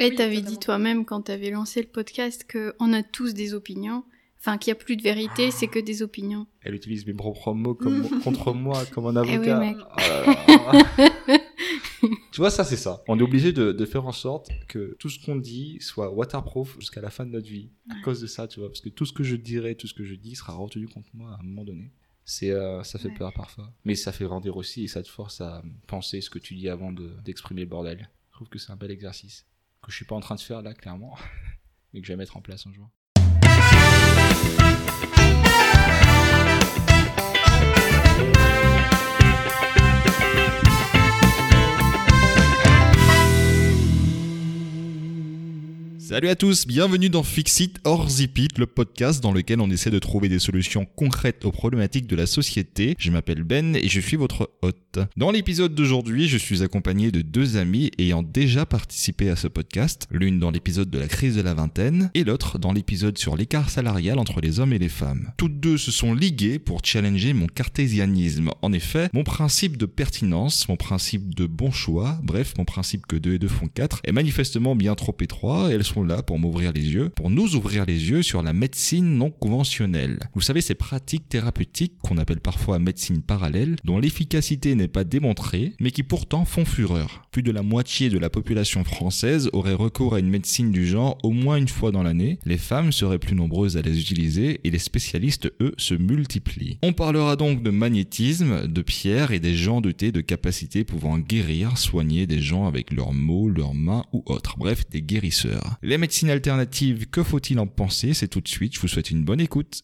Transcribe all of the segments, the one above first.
Et Oui, t'avais dit toi-même quand t'avais lancé le podcast qu'on a tous des opinions. Enfin, qu'il n'y a plus de vérité, c'est que des opinions. Elle utilise mes propres mots comme, contre moi, comme un Eh oui, avocat. mec. Oh là là. tu vois, ça, c'est ça. On est obligé de, de faire en sorte que tout ce qu'on dit soit waterproof jusqu'à la fin de notre vie. À Ouais. cause de ça, tu vois. Parce que tout ce que je dirai, tout ce que je dis sera retenu contre moi à un moment donné. C'est, euh, ça fait Ouais. peur parfois. Mais ça fait grandir aussi et ça te force à penser ce que tu dis avant de, d'exprimer le bordel. Je trouve que c'est un bel exercice. Que je suis pas en train de faire là, clairement. Mais que je vais mettre en place un jour. Salut à tous, bienvenue dans Fixit or Zipit, le podcast dans lequel on essaie de trouver des solutions concrètes aux problématiques de la société. Je m'appelle Ben et je suis votre hôte. Dans l'épisode d'aujourd'hui, je suis accompagné de deux amis ayant déjà participé à ce podcast, l'une dans l'épisode de la crise de la vingtaine et l'autre dans l'épisode sur l'écart salarial entre les hommes et les femmes. Toutes deux se sont liguées pour challenger mon cartésianisme. En effet, mon principe de pertinence, mon principe de bon choix, bref, mon principe que 2 et 2 font 4, est manifestement bien trop étroit et elles sont là pour m'ouvrir les yeux, pour nous ouvrir les yeux sur la médecine non conventionnelle. Vous savez, ces pratiques thérapeutiques qu'on appelle parfois médecine parallèle, dont l'efficacité n'est pas démontrée, mais qui pourtant font fureur. Plus de la moitié de la population française aurait recours à une médecine du genre au moins une fois dans l'année, les femmes seraient plus nombreuses à les utiliser et les spécialistes, eux, se multiplient. On parlera donc de magnétisme, de pierres et des gens dotés de capacités pouvant guérir, soigner des gens avec leurs mots, leurs mains ou autres, bref, des guérisseurs. Les médecines alternatives, que faut-il en penser? C'est tout de suite, je vous souhaite une bonne écoute.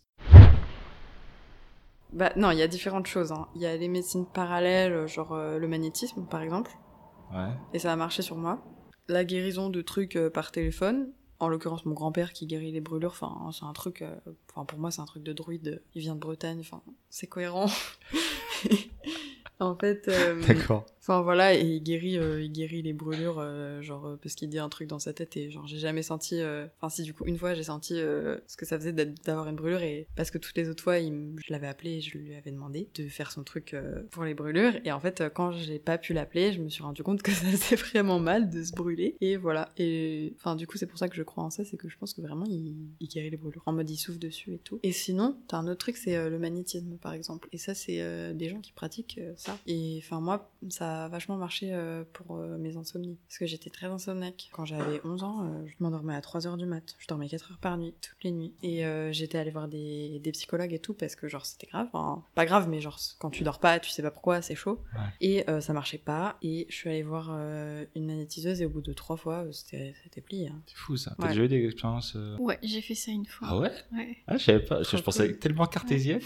Bah non, il y a différentes choses. hein. Il y a les médecines parallèles, genre euh, le magnétisme par exemple, Ouais. et ça a marché sur moi. La guérison de trucs euh, par téléphone, en l'occurrence mon grand-père qui guérit les brûlures, enfin c'est un truc, euh, enfin pour moi c'est un truc de druide, il vient de Bretagne, enfin c'est cohérent. en fait, euh, D'accord. Enfin voilà, et il guérit, euh, il guérit les brûlures, euh, genre euh, parce qu'il dit un truc dans sa tête et genre j'ai jamais senti. Enfin si du coup une fois j'ai senti ce que ça faisait d'avoir une brûlure et parce que toutes les autres fois il je l'avais appelé et je lui avais demandé de faire son truc pour les brûlures et en fait quand j'ai pas pu l'appeler je me suis rendu compte que ça faisait vraiment mal de se brûler et voilà et enfin du coup c'est pour ça que je crois en ça c'est que je pense que vraiment il, il guérit les brûlures en mode il souffle dessus et tout et sinon t'as un autre truc c'est le magnétisme par exemple et ça c'est des gens qui pratiquent euh, ça et enfin moi ça a vachement marché euh, pour euh, mes insomnies parce que j'étais très insomniaque quand j'avais 11 ans euh, je m'endormais à 3 heures du mat je dormais 4 heures par nuit toutes les nuits et euh, j'étais allée voir des, des psychologues et tout parce que genre c'était grave Enfin, pas grave mais genre quand tu dors pas tu sais pas pourquoi c'est chaud Ouais. et euh, ça marchait pas et je suis allée voir euh, une magnétiseuse et au bout de trois fois c'était c'était plié hein. C'est fou ça. T'as Ouais. déjà eu des expériences euh, Ouais, j'ai fait ça une fois. Ah ouais? Ouais, Ah, je savais pas. Je, pensais tellement cartésienne.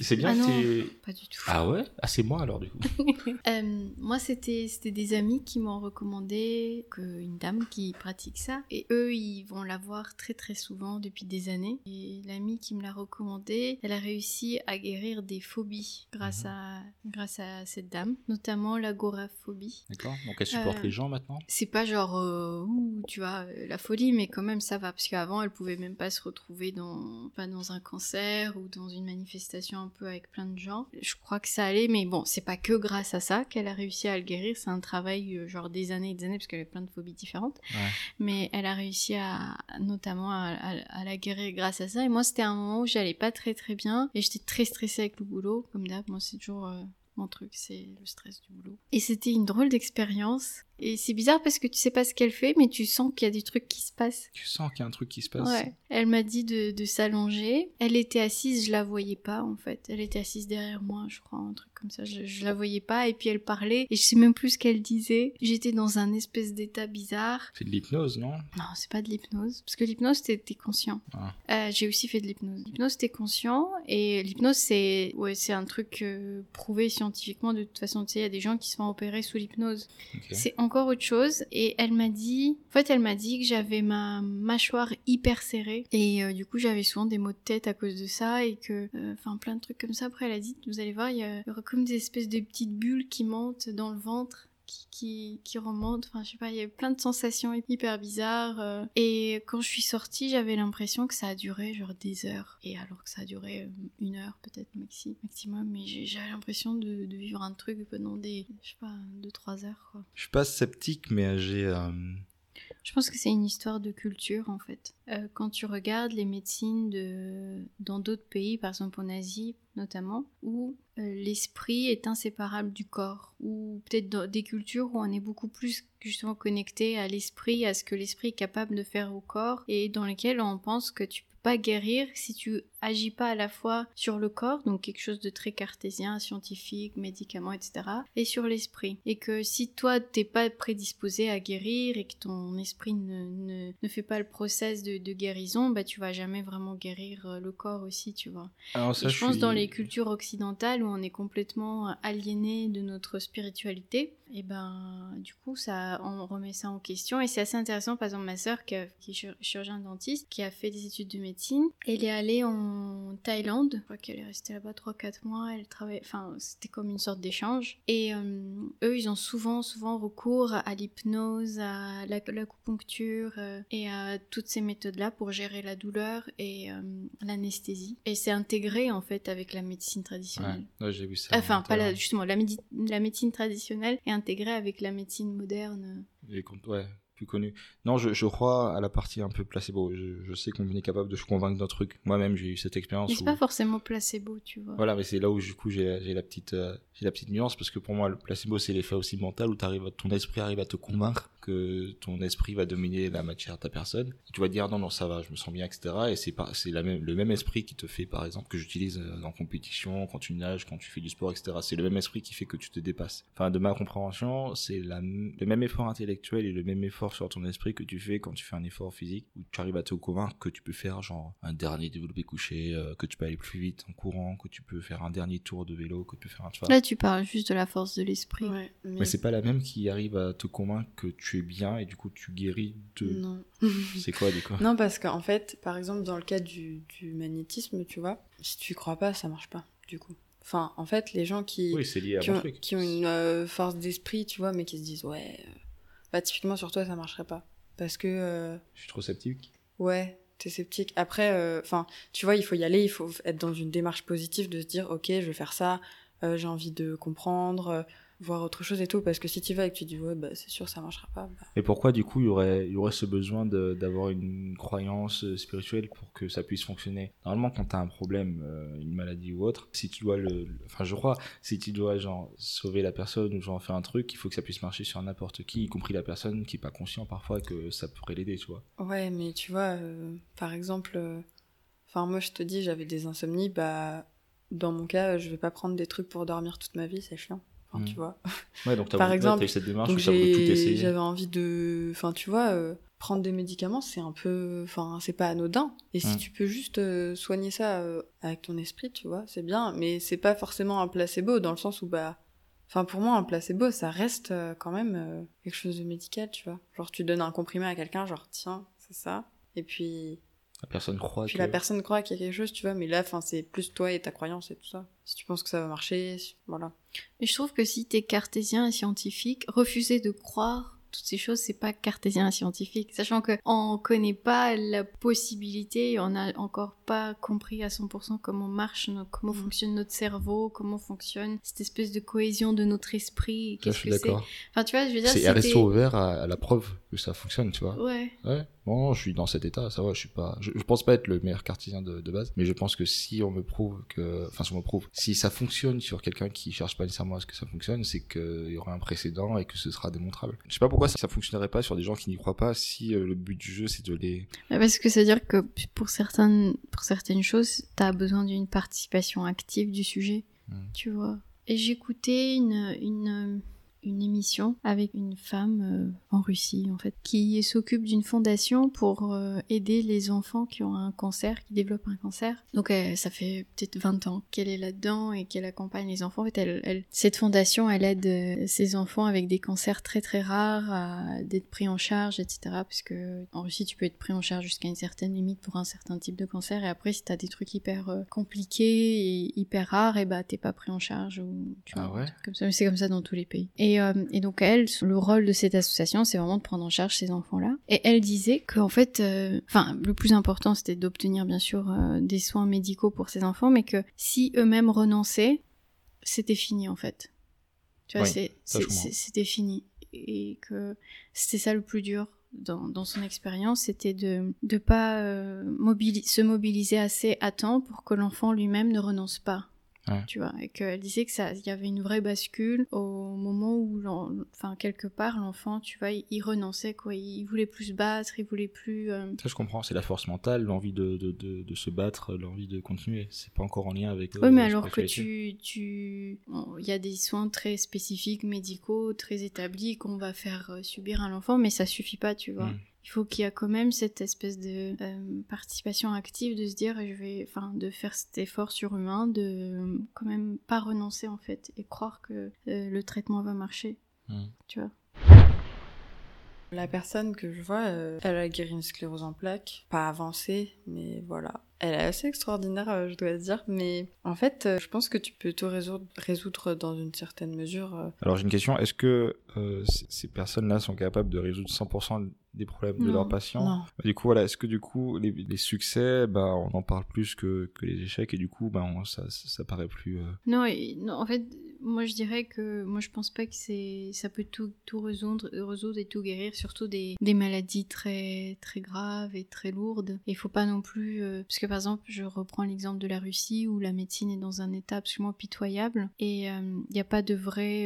C'est bien Ah que non. pas du tout. Ah ouais? Ah, c'est moi alors du coup. Euh, moi, c'était des amis qui m'ont recommandé une dame qui pratique ça. Et eux, ils vont la voir très très souvent depuis des années. Et l'amie qui me l'a recommandé, elle a réussi à guérir des phobies grâce, à, grâce à cette dame, notamment l'agoraphobie. D'accord. Donc elle supporte Euh, les gens maintenant? C'est pas genre, euh, ouh, tu vois, euh, la folie, mais quand même ça va. Parce qu'avant, elle pouvait même pas se retrouver dans, pas dans un cancer ou dans une manifestation un peu avec plein de gens. Je crois que ça allait, mais bon, c'est pas que grâce à ça qu'elle a réussi à le guérir. C'est un travail, euh, genre des années et des années, parce qu'elle avait plein de phobies différentes. Ouais. Mais elle a réussi à, notamment à, à- à la guérir grâce à ça. Et moi, c'était un moment où j'allais pas très très bien. Et j'étais très stressée avec le boulot. Comme d'hab, moi, c'est toujours. euh, mon truc, c'est le stress du boulot. Et c'était une drôle d'expérience. Et c'est bizarre parce que tu sais pas ce qu'elle fait, mais tu sens qu'il y a des trucs qui se passent. Tu sens qu'il y a un truc qui se passe Ouais. Elle m'a dit de, de s'allonger. Elle était assise, je la voyais pas en fait. Elle était assise derrière moi, je crois, un truc comme ça. Je, je la voyais pas. Et puis elle parlait. Et je sais même plus ce qu'elle disait. J'étais dans un espèce d'état bizarre. C'est de l'hypnose, non? Non, c'est pas de l'hypnose. Parce que l'hypnose, t'es conscient. Ah. Euh, J'ai aussi fait de l'hypnose. L'hypnose, t'es conscient. Et l'hypnose, c'est ouais, c'est un truc euh, prouvé scientifiquement. De toute façon, tu sais, il y a des gens qui se font opérer sous l'hypnose. Ok. C'est encore autre chose. Et elle m'a dit, en fait, elle m'a dit que j'avais ma mâchoire hyper serrée. Et euh, du coup, j'avais souvent des maux de tête à cause de ça. Et que, euh, enfin, plein de trucs comme ça. Après, elle a dit, vous allez voir, il y, aura comme des espèces de petites bulles qui montent dans le ventre. Qui, qui, qui remontent, enfin je sais pas, il y avait plein de sensations hyper bizarres. euh. Et quand je suis sortie, j'avais l'impression que ça a duré genre des heures. Et alors que ça a duré euh, une heure peut-être maxi, maximum, mais j'ai- j'avais l'impression de, de vivre un truc pendant des, je sais pas, deux trois heures quoi. Je suis pas sceptique, mais j'ai. euh, Je pense que c'est une histoire de culture en fait. Euh, quand tu regardes les médecines de... dans d'autres pays, par exemple en Asie notamment, où euh, l'esprit est inséparable du corps, ou peut-être dans des cultures où on est beaucoup plus justement connecté à l'esprit, à ce que l'esprit est capable de faire au corps, et dans lesquelles on pense que tu peux pas guérir si tu agis pas à la fois sur le corps, donc quelque chose de très cartésien, scientifique, médicaments, etc., et sur l'esprit. Et que si toi t'es pas prédisposé à guérir et que ton esprit ne, ne, ne fait pas le process de, de, guérison, bah tu vas jamais vraiment guérir euh, le corps aussi, tu vois. Alors ça, et je, je pense suis... dans les cultures occidentales où on est complètement aliéné de notre spiritualité, et ben du coup ça on remet ça en question et c'est assez intéressant. Par exemple ma sœur qui, a, qui est chirurgien dentiste, qui a fait des études de médecine, elle est allée en Thaïlande. Je crois qu'elle est restée là-bas 3-4 mois. Elle travaille, enfin, c'était comme une sorte d'échange. Et euh, eux, ils ont souvent, souvent recours à l'hypnose, à l'acupuncture euh, et à toutes ces méthodes-là pour gérer la douleur et euh, l'anesthésie. Et c'est intégré en fait avec la médecine traditionnelle. Ouais, ouais j'ai vu ça. Enfin, pas la, justement, la, la, médecine traditionnelle est intégrée avec la médecine moderne. Plus connu. Non, je, je, crois à la partie un peu placebo. Je, je sais qu'on est capable de se convaincre d'un truc. Moi-même, j'ai eu cette expérience. Mais c'est où... pas forcément placebo, tu vois. Voilà, mais c'est là où du coup j'ai la petite euh, j'ai la petite nuance parce que pour moi le placebo c'est l'effet aussi mental où arrives, ton esprit arrive à te convaincre que ton esprit va dominer la matière de ta personne. Tu vas dire non non ça va, je me sens bien etc. Et c'est pas c'est la même le même esprit qui te fait par exemple que j'utilise en compétition, quand tu nages, quand tu fais du sport etc. C'est le même esprit qui fait que tu te dépasses. Enfin de ma compréhension c'est la le même effort intellectuel et le même effort sur ton esprit que tu fais quand tu fais un effort physique où tu arrives à te convaincre que tu peux faire genre un dernier développé couché, euh, que tu peux aller plus vite en courant, que tu peux faire un dernier tour de vélo, que tu peux faire un cheval. Là tu parles juste de la force de l'esprit. Ouais, mais, mais c'est pas la même qui arrive à te convaincre que tu es bien et du coup tu guéris de. Non. c'est quoi du coup Non parce qu'en fait, par exemple dans le cas du, du magnétisme, tu vois, si tu crois pas, ça marche pas du coup. Enfin, en fait, les gens qui, oui, ont, qui ont une euh, force d'esprit, tu vois, mais qui se disent ouais, euh, bah typiquement sur toi ça marcherait pas parce que. Euh, Je suis trop sceptique. Ouais, t'es sceptique. Après, enfin, tu vois, il faut y aller, il faut être dans une démarche positive de se dire ok, je vais faire ça, euh, j'ai envie de comprendre, euh, voir autre chose et tout. Parce que si tu vas et que tu dis ouais, bah c'est sûr, ça marchera pas. Bah... Et pourquoi du coup il y aurait, y aurait ce besoin d'avoir une croyance spirituelle pour que ça puisse fonctionner? Normalement, quand t'as un problème, euh, une maladie ou autre, si tu dois le, enfin je crois, si tu dois genre sauver la personne ou genre faire un truc, il faut que ça puisse marcher sur n'importe qui, y compris la personne qui est pas conscient parfois que ça pourrait l'aider, tu vois. Ouais, mais tu vois, euh, par exemple, enfin moi je te dis, j'avais des insomnies, bah dans mon cas, je vais pas prendre des trucs pour dormir toute ma vie, c'est chiant. Enfin, mmh. tu vois. Ouais, donc Par exemple, cette démarche donc. J'avais envie de, enfin, tu vois, euh, prendre des médicaments, c'est un peu, enfin, c'est pas anodin. Et si Mmh. tu peux juste euh, soigner ça euh, avec ton esprit, tu vois, c'est bien. Mais c'est pas forcément un placebo dans le sens où, bah, enfin, pour moi, un placebo, ça reste quand même quelque chose de médical, tu vois. Genre, tu donnes un comprimé à quelqu'un, genre, tiens, c'est ça. Et puis, La personne croit puis que. la personne croit qu'il y a quelque chose, tu vois, mais là, enfin, c'est plus toi et ta croyance et tout ça. Si tu penses que ça va marcher, si- voilà. Mais je trouve que si t'es cartésien et scientifique, refuser de croire toutes ces choses, c'est pas cartésien et scientifique. Sachant que on connaît pas la possibilité, on a encore pas compris à 100% comment marche, comment fonctionne notre cerveau, comment fonctionne cette espèce de cohésion de notre esprit. Ça, je Qu'est-ce suis que c'est d'accord. Enfin, tu vois, je veux dire, C'est resto ouvert à, à la preuve que ça fonctionne, tu vois. Ouais. Ouais, bon, je suis dans cet état, ça va, je suis pas, je, je pense pas être le meilleur cartésien de, de base, mais je pense que si on me prouve que, enfin, si on me prouve, si ça fonctionne sur quelqu'un qui cherche pas nécessairement à ce que ça fonctionne, c'est qu'il y aura un précédent et que ce sera démontrable. Je sais pas pourquoi ça, ça fonctionnerait pas sur des gens qui n'y croient pas si euh, le but du jeu c'est de les. Parce que c'est-à-dire que pour certaines, pour certaines choses, t'as besoin d'une participation active du sujet, Mm. tu vois. Et j'écoutais une, une, une émission avec une femme euh, en Russie, en fait, qui s'occupe d'une fondation pour euh, aider les enfants qui ont un cancer, qui développent un cancer. Donc euh, ça fait peut-être 20 ans qu'elle est là-dedans et qu'elle accompagne les enfants. En fait, elle, elle- cette fondation, elle aide ces enfants avec des cancers très très rares à d'être pris en charge, etc. Parce que en Russie, tu peux être pris en charge jusqu'à une certaine limite pour un certain type de cancer. Et après, si t'as des trucs hyper compliqués et hyper rares, et bah t'es pas pris en charge ou tu Ah vois, ouais? un truc comme ça. Mais c'est comme ça dans tous les pays. Et, euh, et donc elle, le rôle de cette association, c'est vraiment de prendre en charge ces enfants-là. Et elle disait qu'en fait, euh, enfin, le plus important, c'était d'obtenir bien sûr euh, des soins médicaux pour ces enfants, mais que si eux-mêmes renonçaient, c'était fini en fait. Tu vois, Oui, c'était fini. Et que c'était ça le plus dur dans, dans son expérience, c'était de ne pas euh, mobili- se mobiliser assez à temps pour que l'enfant lui-même ne renonce pas. Ouais. Tu vois, et qu'elle disait que ça, il y avait une vraie bascule au moment où, enfin, quelque part, l'enfant, tu vois, il, il renonçait, quoi. Il voulait plus se battre, il voulait plus. euh, Ça, je comprends, c'est la force mentale, l'envie de, de, de, de se battre, l'envie de continuer. C'est pas encore en lien avec. Oui, euh, mais la alors que tu, tu, bon, il y a des soins très spécifiques, médicaux, très établis qu'on va faire euh, subir à l'enfant, mais ça suffit pas, tu vois. Mm. Il faut qu'il y a quand même cette espèce de euh, participation active, de se dire, je vais, enfin, de faire cet effort surhumain, de euh, quand même pas renoncer en fait, et croire que euh, le traitement va marcher, Mm. tu vois. La personne que je vois, euh, elle a guéri une sclérose en plaques, pas avancée, mais voilà. Elle est assez extraordinaire, euh, je dois dire, mais en fait, euh, je pense que tu peux tout résoudre, résoudre dans une certaine mesure. euh. Alors j'ai une question, est-ce que euh, ces personnes-là sont capables de résoudre 100% des problèmes de leurs patients Non. Du coup, voilà, est-ce que du coup, les, les succès, bah, on en parle plus que, que les échecs, et du coup, bah, on- ça, ça, ça paraît plus... euh, Non, et- non, en fait, moi je dirais que moi je pense pas que c'est ça peut tout, tout résoudre, résoudre et tout guérir, surtout des, des maladies très très graves et très lourdes. Il faut pas non plus euh, parce que par exemple, je reprends l'exemple de la Russie où la médecine est dans un état absolument pitoyable et il n'y a pas de vrai,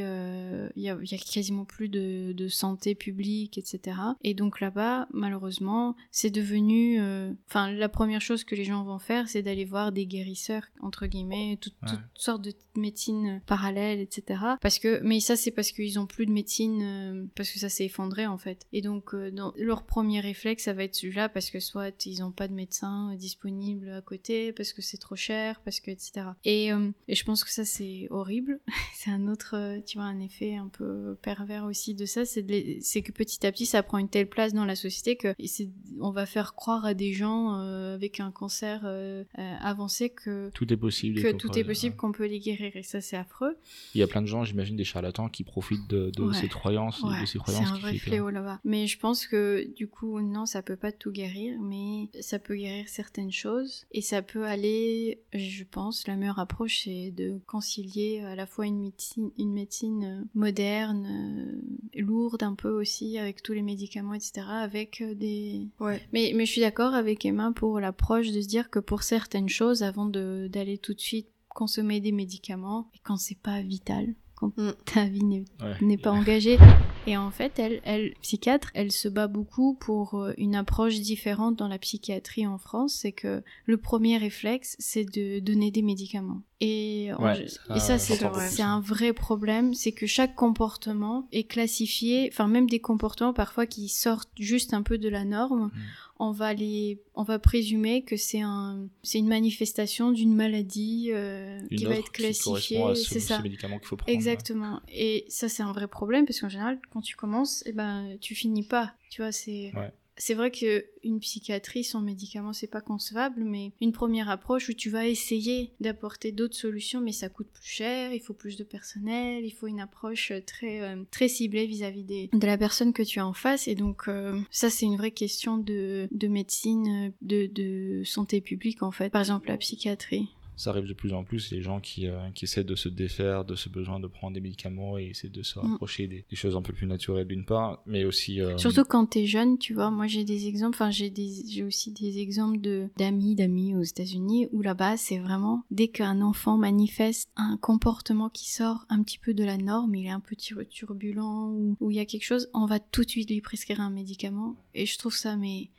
il y, a, y a quasiment plus de, de santé publique, etc. Et donc là-bas, malheureusement, c'est devenu, euh, enfin la première chose que les gens vont faire, c'est d'aller voir des guérisseurs entre guillemets, Ouais. toutes sortes de médecines parallèles, etc. Parce que, mais ça c'est parce qu'ils ont plus de médecine, euh, parce que ça s'est effondré en fait. Et donc euh, dans leur premier réflexe, ça va être celui-là parce que soit ils ont pas de médecin euh, disponible à côté, parce que c'est trop cher, parce que etc. Et, euh, et je pense que ça c'est horrible. c'est un autre, euh, tu vois, un effet un peu pervers aussi de ça, c'est que petit à petit ça prend une telle place dans la société que c'est- on va faire croire à des gens euh, avec un cancer euh, euh, avancé que Tout est possible. que qu'on tout est possible, qu'on peut les guérir et ça c'est affreux. Il y a plein de gens, j'imagine, des charlatans qui profitent de, de Ouais. ces croyances, Ouais, de ces c'est croyances un qui vrai fléau là-bas. Mais je pense que du coup, non, ça peut pas tout guérir, mais ça peut guérir certaines choses et ça peut aller, je pense, la meilleure approche c'est de concilier à la fois une médecine, une médecine moderne, lourde un peu aussi avec tous les médicaments, etc., avec euh, des. Ouais. Mais, mais je suis d'accord avec Emma pour l'approche de se dire que pour certaines choses, avant de- d'aller tout de suite consommer des médicaments, et quand c'est pas vital, quand Mm. ta vie n'est Ouais. n'est pas engagée. Et en fait, elle, elle, psychiatre, elle se bat beaucoup pour euh, une approche différente dans la psychiatrie en France. C'est que le premier réflexe, c'est de donner des médicaments. Et, en- Ouais, et ça, ça, c'est un vrai problème. C'est que chaque comportement est classifié, enfin même des comportements parfois qui sortent juste un peu de la norme. Mm. On va les, on va présumer que c'est un, c'est une manifestation d'une maladie euh, qui va être classifiée. ce, C'est ça. ce médicament qu'il faut prendre. Exactement. Et ça, c'est un vrai problème parce qu'en général, quand tu commences, eh ben, tu finis pas. Tu vois, c'est. Ouais. C'est vrai que une psychiatrie sans médicaments, c'est pas concevable, mais une première approche où tu vas essayer d'apporter d'autres solutions, mais ça coûte plus cher, il faut plus de personnel, il faut une approche très euh, très ciblée vis-à-vis de la personne que tu as en face, et donc euh, ça c'est une vraie question de, de médecine, de, de santé publique en fait. Par exemple la psychiatrie. Ça arrive de plus en plus, les gens qui, euh, qui essaient de se défaire de ce besoin de prendre des médicaments et essaient de se Mm. rapprocher des, des choses un peu plus naturelles d'une part, mais aussi... euh, Surtout quand t'es jeune, tu vois. Moi, j'ai des exemples. Enfin, j'ai des, j'ai aussi des exemples de d'amis, d'amis aux États-Unis où là-bas, c'est vraiment dès qu'un enfant manifeste un comportement qui sort un petit peu de la norme, il est un peu tur- turbulent ou ou il y a quelque chose, on va tout de suite lui prescrire un médicament. Et je trouve ça mais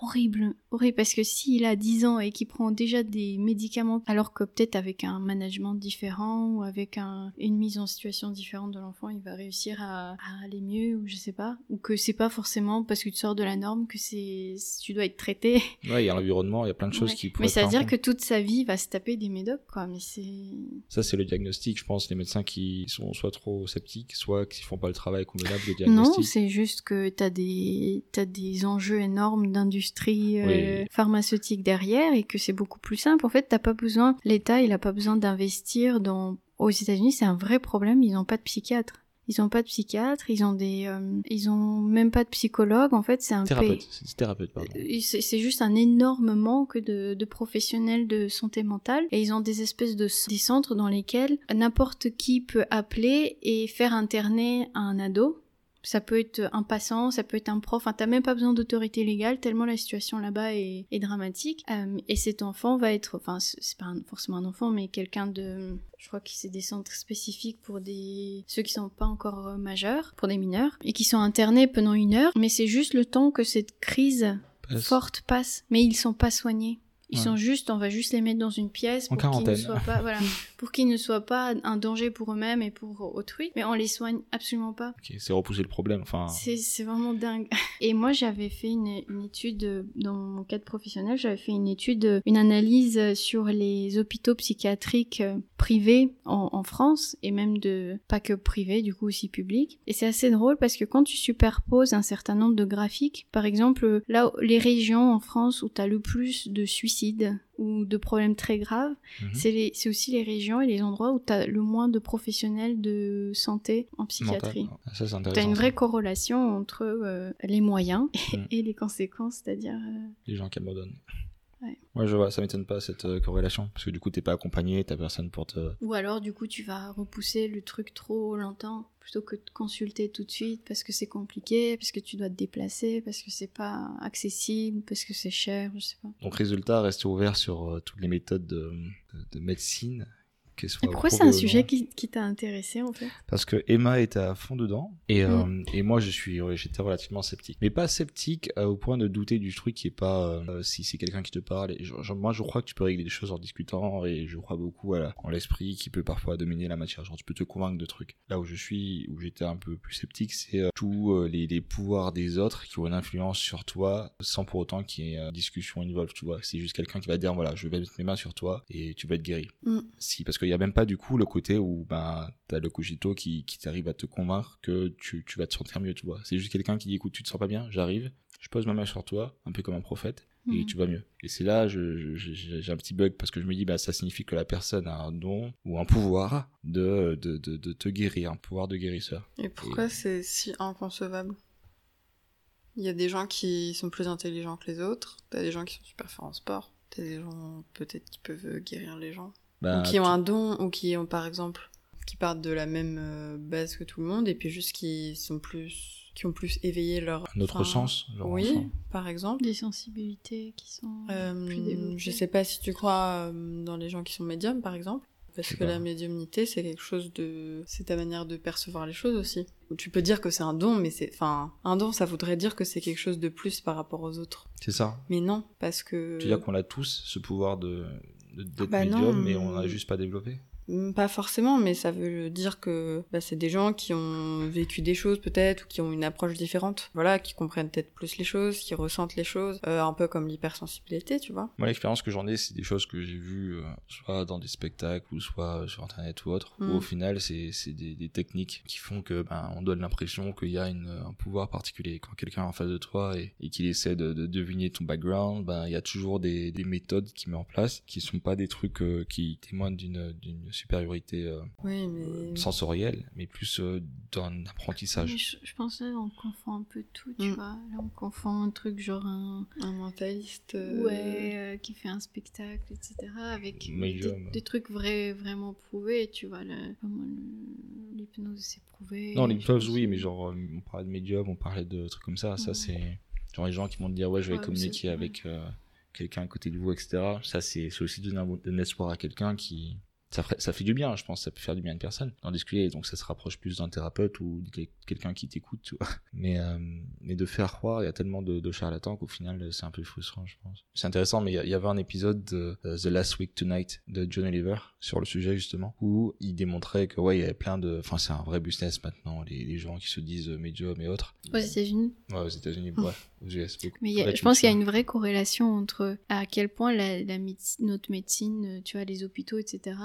horrible, horrible parce que s'il a 10 ans et qu'il prend déjà des médicaments alors que peut-être avec un management différent ou avec un- une mise en situation différente de l'enfant, il va réussir à, à aller mieux ou je sais pas ou que c'est pas forcément parce que tu sors de la norme que c'est tu dois être traité. Ouais, il y a l'environnement, il y a plein de choses Ouais. qui pourraient Mais ça veut dire que toute sa vie va se taper des médocs quoi, mais c'est Ça, c'est le diagnostic, je pense. Les médecins qui sont soit trop sceptiques, soit qui font pas le travail convenable de Non, diagnostic. c'est juste que t'as des t'as des enjeux énormes d'industrie euh, Oui. pharmaceutique derrière et que c'est beaucoup plus simple. En fait, t'as pas besoin. L'État, il a pas besoin d'investir dans. Aux États-Unis, c'est un vrai problème. Ils ont pas de psychiatre. Ils ont pas de psychiatre. Ils ont des. euh, ils ont même pas de psychologue. En fait, c'est un Thérapeute, c'est thérapeute, pardon. Euh, c'est juste un énorme manque de, de professionnels de santé mentale et ils ont des espèces de des centres dans lesquels n'importe qui peut appeler et faire interner un ado Ça peut être un passant, ça peut être un prof. Enfin, t'as même pas besoin d'autorité légale tellement la situation là-bas est, est dramatique. Euh, et cet enfant va être, enfin, c'est pas un- forcément un enfant, mais quelqu'un de, je crois que c'est des centres spécifiques pour des ceux qui sont pas encore euh, majeurs, pour des mineurs, et qui sont internés pendant une heure. Mais c'est juste le temps que cette crise Passe. forte passe. Mais ils sont pas soignés. Ils Ouais. sont juste, on va juste les mettre dans une pièce En pour qu'ils ne soient pas, voilà, pour qu'ils ne soient pas un danger pour eux-mêmes et pour autrui. Mais on les soigne absolument pas. Ok, c'est repousser le problème. Enfin, C'est vraiment dingue. Et moi, j'avais fait une, une étude, dans mon cadre professionnel, j'avais fait une étude, une analyse sur les hôpitaux psychiatriques euh, privés en, en France, et même de, pas que privés, du coup aussi publics. Et c'est assez drôle parce que quand tu superposes un certain nombre de graphiques, par exemple, là, les régions en France où tu as le plus de suicides ou de problèmes très graves, Mhm. c'est aussi les régions et les endroits où tu as le moins de professionnels de santé en psychiatrie. mental. Ah, intéressant. une vraie ça. corrélation entre euh, les moyens Mm. et les conséquences, c'est-à-dire. euh, Les gens qui abandonnent. Ouais. Je vois, ça m'étonne pas cette euh, corrélation. Parce que du coup, t'es pas accompagné, t'as personne pour te. Ou alors, du coup, tu vas repousser le truc trop longtemps plutôt que de consulter tout de suite parce que c'est compliqué, parce que tu dois te déplacer, parce que c'est pas accessible, parce que c'est cher, je sais pas. Donc, résultat, rester ouvert sur euh, toutes les méthodes de, de- de médecine. Et pourquoi c'est un sujet qui, qui t'a intéressé en fait? Parce que Emma était à fond dedans et, euh, Mm. et moi je suis ouais, j'étais relativement sceptique. Mais pas sceptique euh, au point de douter du truc qui est pas euh, si c'est quelqu'un qui te parle et moi je crois que tu peux régler des choses en discutant et je crois beaucoup à la- en l'esprit qui peut parfois dominer la matière. Genre tu peux te convaincre de trucs. Là où je suis où j'étais un peu plus sceptique c'est euh, tous euh, les, les pouvoirs des autres qui ont une influence sur toi sans pour autant qu'il y ait euh, discussion involve tu vois. C'est juste quelqu'un qui va dire voilà je vais mettre mes mains sur toi et tu vas être guéri. Mm. si, parce qu'il n'y a même pas du coup le côté où ben, t'as le cogito qui, qui t'arrive à te convaincre que tu, tu vas te sentir mieux, tu vois. C'est juste quelqu'un qui dit écoute, tu te sens pas bien, j'arrive, je pose ma main sur toi, un peu comme un prophète, et Mhm. tu vas mieux. Et c'est là, j'ai un petit bug parce que je me dis bah ça signifie que la personne a un don ou un pouvoir de, de, de, de te guérir, un pouvoir de guérisseur. Et pourquoi c'est si inconcevable? Il y a des gens qui sont plus intelligents que les autres, t'as des gens qui sont super forts en sport, t'as des gens peut-être qui peuvent guérir les gens, Ben, ou qui ont un don, ou qui ont par exemple, qui partent de la même euh, base que tout le monde, et puis juste qui sont plus, qui ont plus éveillé leur... un autre enfin, sens. genre, Oui, enfin, par exemple. Des sensibilités qui sont Euh, plus développées. je sais pas si tu crois euh, dans les gens qui sont médiums, par exemple. Parce que pas. la médiumnité, c'est quelque chose de... C'est ta manière de percevoir les choses aussi. Tu peux dire que c'est un don, mais c'est... Enfin, un don, ça voudrait dire que c'est quelque chose de plus par rapport aux autres. C'est ça. Mais non, parce que... Tu veux dire qu'on a tous ce pouvoir de de- d'être Bah non, médium, mais on mais- juste pas développé. Mm, Pas forcément, mais ça veut dire que bah, c'est des gens qui ont vécu des choses peut-être, ou qui ont une approche différente. Voilà, qui comprennent peut-être plus les choses, qui ressentent les choses, euh, un peu comme l'hypersensibilité, tu vois. Moi, l'expérience que j'en ai, c'est des choses que j'ai vues, euh, soit dans des spectacles ou soit euh, sur internet ou autre. Mm. Où au final, c'est des, des techniques qui font que ben, on donne l'impression qu'il y a une, un pouvoir particulier. Quand quelqu'un est en face de toi et, et qu'il essaie de, de deviner ton background, ben il y a toujours des, des méthodes qu'il met en place qui sont pas des trucs euh, qui témoignent d'une supériorité euh, Oui, mais... sensorielle, mais plus euh, d'un Mais apprentissage. je, je pense là, on confond un peu tout, tu Mm. vois. Là, on confond un truc genre un. Un mentaliste... euh, Ouais, euh, qui fait un spectacle, etc. Avec des, trucs vrais, vraiment prouvés, tu vois. L'hypnose, c'est prouvé. Non, l'hypnose, oui, mais genre, euh, on parlait de médium, on parlait de trucs comme ça. Ça, c'est genre les gens qui vont te dire, ouais, je vais Ouais, communiquer avec euh, quelqu'un à côté de vous, etc. Ça, c'est c'est aussi donner un, un espoir à quelqu'un qui. Ça, ferait- ça fait du bien, je pense, ça peut faire du bien à une personne d'en discuter, donc ça se rapproche plus d'un thérapeute ou de quelqu'un qui t'écoute, tu vois. Mais, euh, mais de faire croire, il y a tellement de, de charlatans qu'au final, c'est un peu frustrant, je pense. C'est intéressant, mais il y avait un épisode de euh, The Last Week Tonight de John Oliver sur le sujet, justement, où il démontrait que, ouais, il y avait plein de. Enfin, c'est un vrai business maintenant, les, les gens qui se disent euh, médium et autres. Aux États-Unis. Ouais, aux États-Unis, ouais, Mais y a- je pense qu'il y a une vraie corrélation entre à quel point la, la médecine- notre médecine, tu vois, les hôpitaux, etc.,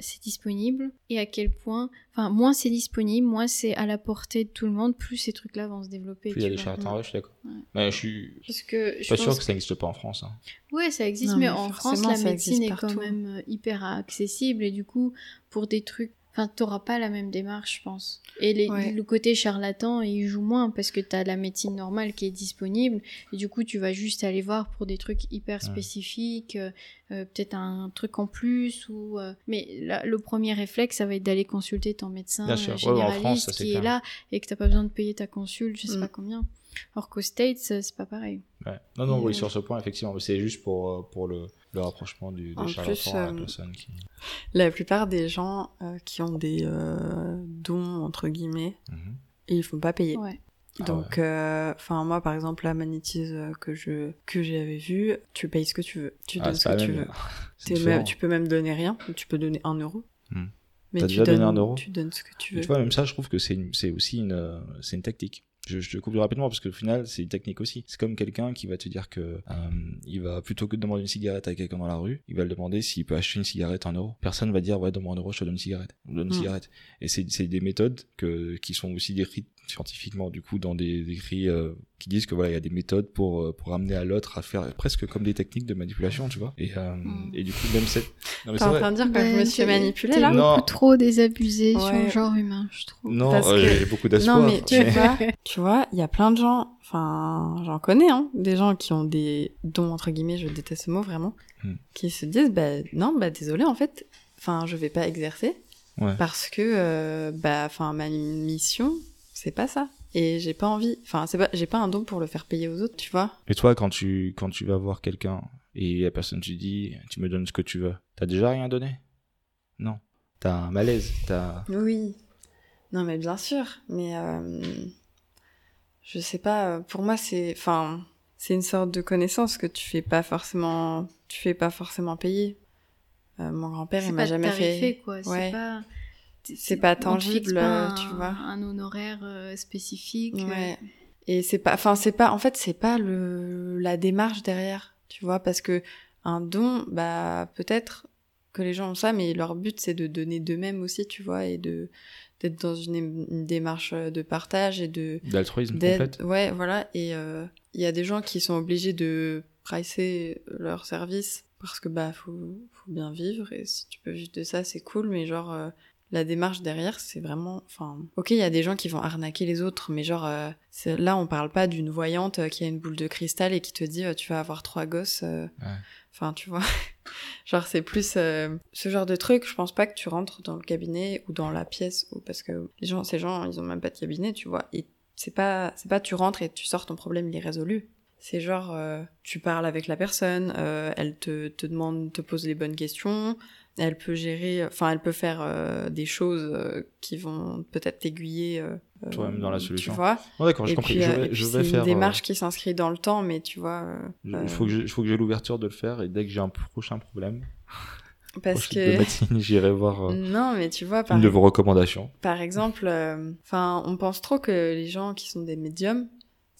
c'est disponible et à quel point, enfin, moins c'est disponible, moins c'est à la portée de tout le monde, plus ces trucs-là vont se développer. Plus il y a des charlatans, je suis d'accord. Ouais. Mais je suis Parce que je pas pense sûr que ça n'existe pas en France. Hein. Ouais, ça existe, Non, mais, mais en France, la médecine est quand même euh, hyper accessible et du coup, pour des trucs Enfin, t'auras pas la même démarche, je pense. Et les- Ouais. le côté charlatan, il joue moins parce que t'as la médecine normale qui est disponible. Et du coup, tu vas juste aller voir pour des trucs hyper spécifiques, euh, euh, peut-être un truc en plus. ou euh, Mais là, le premier réflexe, ça va être d'aller consulter ton médecin Bien sûr. euh, Ouais, en France, généraliste ça, qui clair. est là et que t'as pas besoin de payer ta consulte, je sais Mm. pas combien. Alors qu'aux States, c'est pas pareil. Ouais. Non, non, Et, oui, euh, sur ce point, effectivement. C'est juste pour, pour le, le rapprochement du, des charlatans plus, à la euh, personne qui. La plupart des gens euh, qui ont des euh, dons, entre guillemets, Mhm. ils font pas payer. Ouais. Ah Donc, euh, enfin, moi, par exemple, la magnétise que je que j'avais vue, tu payes ce que tu veux. Tu Ah, donnes ce que tu veux. Même- tu peux même donner rien. Tu peux donner un euro. Hmm. Mais T'as tu déjà donné donnes, un euro Tu donnes ce que tu Mais veux. tu vois, même ça, je trouve que c'est une- c'est aussi une, c'est une tactique. Je, je te coupe rapidement parce qu'au final, c'est une technique aussi. C'est comme quelqu'un qui va te dire que euh, il va plutôt que de demander une cigarette à quelqu'un dans la rue, il va le demander s'il peut acheter une cigarette en euro. Personne va dire ouais, donne-moi un euro, je te donne une cigarette. Donne une Mm. cigarette. Et c'est c'est des méthodes que qui sont aussi décrites scientifiquement du coup dans des écrits euh, qui disent que voilà il y a des méthodes pour euh, pour amener à l'autre à faire presque comme des techniques de manipulation tu vois et euh, Mm. et du coup même cette non mais T'es c'est en vrai train de dire que Ben, je me suis manipulée là Non. beaucoup trop désabusé sur le genre humain, je trouve. non euh, que- j'ai beaucoup d'espoir Non, mais tu mais- vois, tu vois, il y a plein de gens, enfin, j'en connais, hein, des gens qui ont des dons, entre guillemets, je déteste ce mot vraiment, Hmm. qui se disent, bah, non, bah, désolé, en fait, enfin, je vais pas exercer, Ouais. parce que, euh, bah, enfin, ma mission, c'est pas ça. Et j'ai pas envie, enfin, c'est pas, j'ai pas un don pour le faire payer aux autres, tu vois. Et toi, quand tu, quand tu vas voir quelqu'un et la personne te dit, tu me donnes ce que tu veux, t'as déjà rien donné? Non. T'as un malaise, t'as... Oui. Non, mais bien sûr, mais euh, je sais pas. Pour moi, c'est, enfin, c'est une sorte de connaissance que tu fais pas forcément, tu fais pas forcément payer. Euh, mon grand-père, il C'est m'a pas jamais tarifé, fait. quoi. Ouais. C'est pas. C'est pas tangible, pas euh, tu un- vois. Un honoraire euh, spécifique. euh, Ouais. Et c'est pas, enfin, c'est pas, en fait, c'est pas le, la démarche derrière, tu vois, parce que un don, bah, peut-être que les gens ont ça, mais leur but, c'est de donner d'eux-mêmes aussi, tu vois, et de, d'être dans une, une démarche de partage et de, D'altruisme d'aide. complète. Ouais, voilà. Et euh, il y a des gens qui sont obligés de pricer leurs services parce que, bah, faut, faut bien vivre, et si tu peux vivre de ça, c'est cool, mais genre, euh, la démarche derrière, c'est vraiment, enfin, ok, il y a des gens qui vont arnaquer les autres, mais genre, euh, là, on parle pas d'une voyante euh, qui a une boule de cristal et qui te dit, euh, tu vas avoir trois gosses. euh, Ouais. Enfin, tu vois, genre c'est plus ce genre de truc. Je pense pas que tu rentres dans le cabinet ou dans la pièce ou parce que les gens, ces gens, ils ont même pas de cabinet, tu vois. Et c'est pas, c'est pas tu rentres et tu sors ton problème, il est résolu. C'est genre euh, tu parles avec la personne, euh, elle te, te demande, te pose les bonnes questions, elle peut gérer, enfin elle peut faire euh, des choses qui vont peut-être t'aiguiller. Toi-même dans la tu solution. vois. Ouais, d'accord, j'ai compris. puis, je vais, et puis je vais c'est une démarche qui s'inscrit dans le temps, mais tu vois. Il faut que j'ai- l'ouverture de le faire et dès que j'ai un prochain problème, parce que j'irai voir euh, non, mais tu vois, par une de vos recommandations. Par exemple, euh, on pense trop que les gens qui sont des médiums,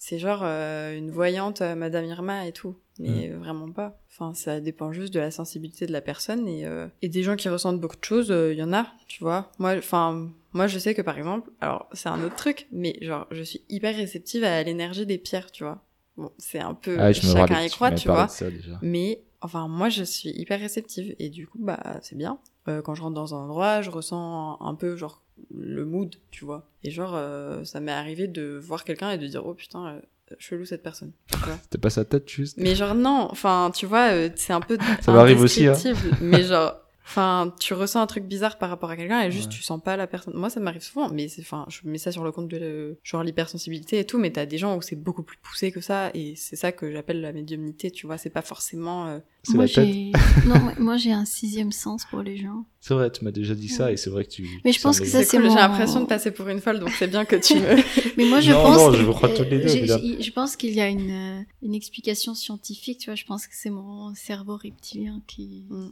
c'est genre euh, une voyante euh, Madame Irma et tout, mais Mm. euh, vraiment pas. Enfin, ça dépend juste de la sensibilité de la personne et, euh, et des gens qui ressentent beaucoup de choses, il y en a, tu vois. Moi, enfin, moi, je sais que par exemple, alors c'est un autre truc, mais genre, je suis hyper réceptive à l'énergie des pierres, tu vois. Bon, c'est un peu Ah, chacun y croit, tu vois. ça déjà. Mais enfin, moi, je suis hyper réceptive et du coup, bah, c'est bien. Euh, quand je rentre dans un endroit, je ressens un, peu genre le mood, tu vois. Et genre, euh, ça m'est arrivé de voir quelqu'un et de dire oh putain, euh, chelou cette personne. C'était pas sa tête juste? Mais genre non, enfin, tu vois, c'est un peu Ça m'arrive aussi, hein. mais genre. Enfin, tu ressens un truc bizarre par rapport à quelqu'un et juste Ouais. tu sens pas la personne. Moi, ça m'arrive souvent, mais c'est, enfin, je mets ça sur le compte de le- genre l'hypersensibilité et tout, mais t'as des gens où c'est beaucoup plus poussé que ça et c'est ça que j'appelle la médiumnité, tu vois. C'est pas forcément. euh, C'est Moi la tête. non, moi- moi j'ai un sixième sens pour les gens. C'est vrai, tu m'as déjà dit ça et c'est vrai que tu... Mais je pense que ça, C'est cool, mon- j'ai l'impression de passer pour une folle, donc c'est bien que tu me... Mais moi je Non, pense non, que- je vous crois toutes les deux, je pense qu'il y a une euh, une explication scientifique, tu vois, je pense que c'est mon cerveau reptilien qui Mm.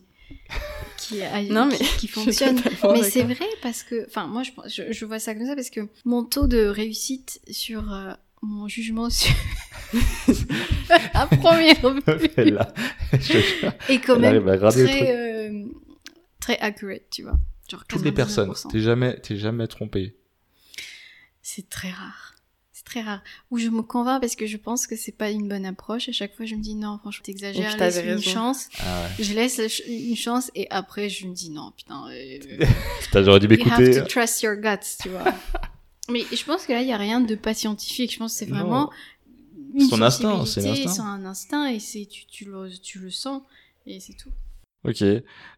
Qui, a- Non, mais qui, qui je suis fonctionne. Mais c'est vrai parce que, enfin, moi, je, je, je vois ça comme ça parce que mon taux de réussite sur euh, mon jugement sur te jure. est quand même très, euh, très accurate, tu vois. Genre Toutes les personnes, 99%. t'es jamais, t'es jamais trompé. C'est très rare. Très rare. Où je me convainc parce que je pense que c'est pas une bonne approche. À chaque fois, je me dis non, franchement, t'exagères, Ou laisse une raison. chance. Ah ouais. Je laisse une chance et après, je me dis non, putain. euh, Putain, j'aurais dû you have m'écouter. to trust your guts, tu vois. Mais je pense que là, il y a rien de pas scientifique. Je pense que c'est Non. vraiment une Son instinct. C'est un instinct et c'est tu, tu, le, tu le sens et c'est tout. Ok.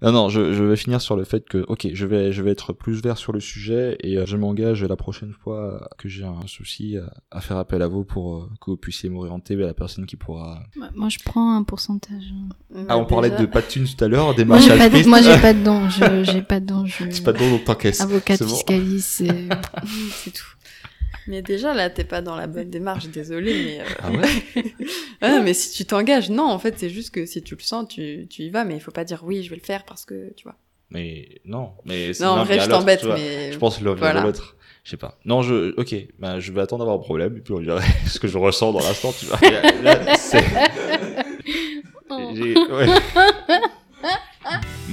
Non, non, je, je vais finir sur le fait que, ok, je vais, je vais être plus vert sur le sujet et euh, je m'engage la prochaine fois que j'ai un souci à, à faire appel à vous pour euh, que vous puissiez m'orienter vers la personne qui pourra. Moi, je prends un pourcentage. Ah, on parlait Déjà- de pas de thunes tout à l'heure, des Moi, marches j'ai pas, de- altruistes. moi, j'ai pas de dons. Je- J'ai pas de dons. Je... C'est pas de donc t'encaisses. Avocate C'est bon. fiscaliste, c'est c'est tout. Mais déjà, là, t'es pas dans la bonne démarche, désolé, mais... euh, Ah ouais Ouais, mais si tu t'engages, non, en fait, c'est juste que si tu le sens, tu, tu y vas, mais il faut pas dire oui, je vais le faire parce que, tu vois. Mais non, mais c'est Non, en vrai, je t'embête, mais... Je pense l'un Voilà. l'autre. Je sais pas. Non, je, ok, bah, je vais attendre d'avoir un problème et puis on verra ce que je ressens dans l'instant, tu vois. Là, là, c'est- ouais.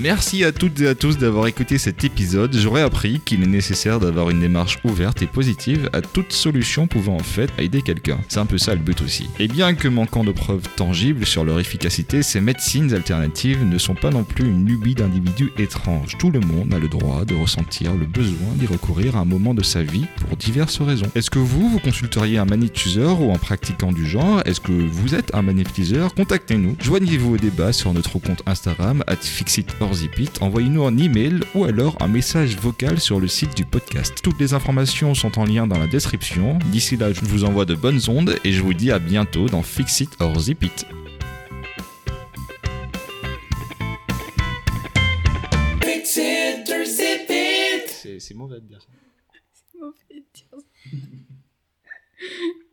Merci à toutes et à tous d'avoir écouté cet épisode. J'aurais appris qu'il est nécessaire d'avoir une démarche ouverte et positive à toute solution pouvant en fait aider quelqu'un. C'est un peu ça le but aussi. Et bien que manquant de preuves tangibles sur leur efficacité, ces médecines alternatives ne sont pas non plus une lubie d'individus étranges. Tout le monde a le droit de ressentir le besoin d'y recourir à un moment de sa vie pour diverses raisons. Est-ce que vous, vous consulteriez un magnétiseur ou un pratiquant du genre? Est-ce que vous êtes un magnétiseur? Contactez-nous. Joignez-vous au débat sur notre compte Instagram at FixitOrZipIt. Envoyez-nous un email ou alors un message vocal sur le site du podcast. Toutes les informations sont en lien dans la description. D'ici là, je vous envoie de bonnes ondes et je vous dis à bientôt dans Fixit or Zip It. C'est mauvais de dire ça. Mauvais dire.